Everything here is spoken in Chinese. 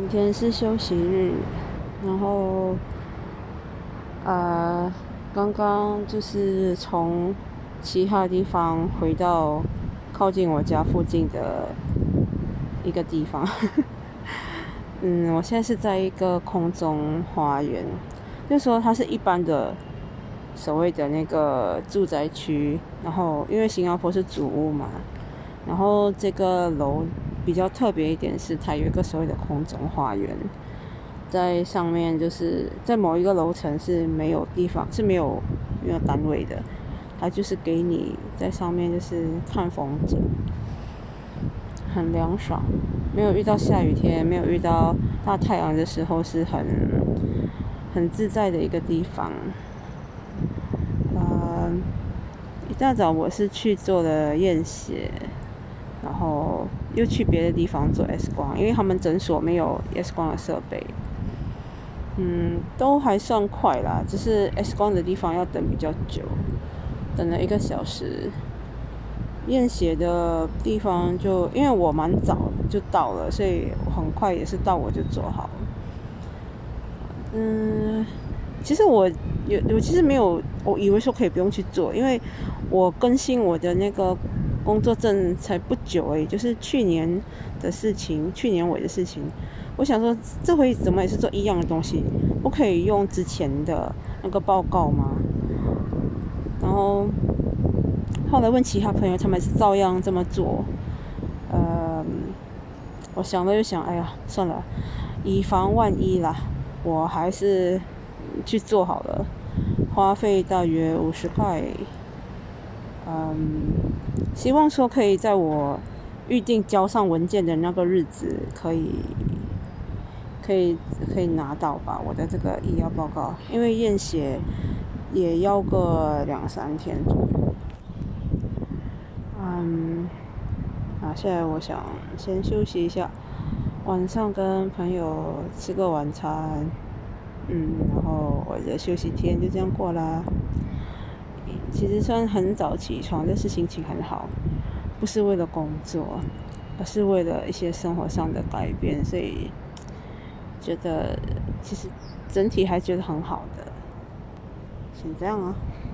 今天是休息日，然后，呃，刚刚就是从其他地方回到靠近我家附近的一个地方。嗯，我现在是在一个空中花园，就说它是一般的所谓的那个住宅区，然后因为新加坡是主屋嘛，然后这个楼。比较特别一点是，它有一个所谓的空中花园，在上面就是在某一个楼层是没有地方是没有没有单位的，它就是给你在上面就是看风景，很凉爽，没有遇到下雨天，没有遇到大太阳的时候，是很很自在的一个地方。嗯，一大早我是去做了验血。然后又去别的地方做 X 光，因为他们诊所没有 X 光的设备。嗯，都还算快啦，只是 X 光的地方要等比较久，等了一个小时。验血的地方就因为我蛮早就到了，所以很快也是到我就做好。嗯，其实我有我其实没有，我以为说可以不用去做，因为我更新我的那个。工作证才不久哎，就是去年的事情，去年尾的事情。我想说，这回怎么也是做一样的东西，不可以用之前的那个报告吗？然后后来问其他朋友，他们是照样这么做。呃，我想了又想，哎呀，算了，以防万一啦，我还是去做好了，花费大约五十块。嗯，希望说可以在我预定交上文件的那个日子，可以可以可以拿到吧？我的这个医疗报告，因为验血也要个两三天左右。嗯，啊，现在我想先休息一下，晚上跟朋友吃个晚餐，嗯，然后我的休息天就这样过啦。其实算很早起床，但是心情很好，不是为了工作，而是为了一些生活上的改变，所以觉得其实整体还觉得很好的，先这样啊。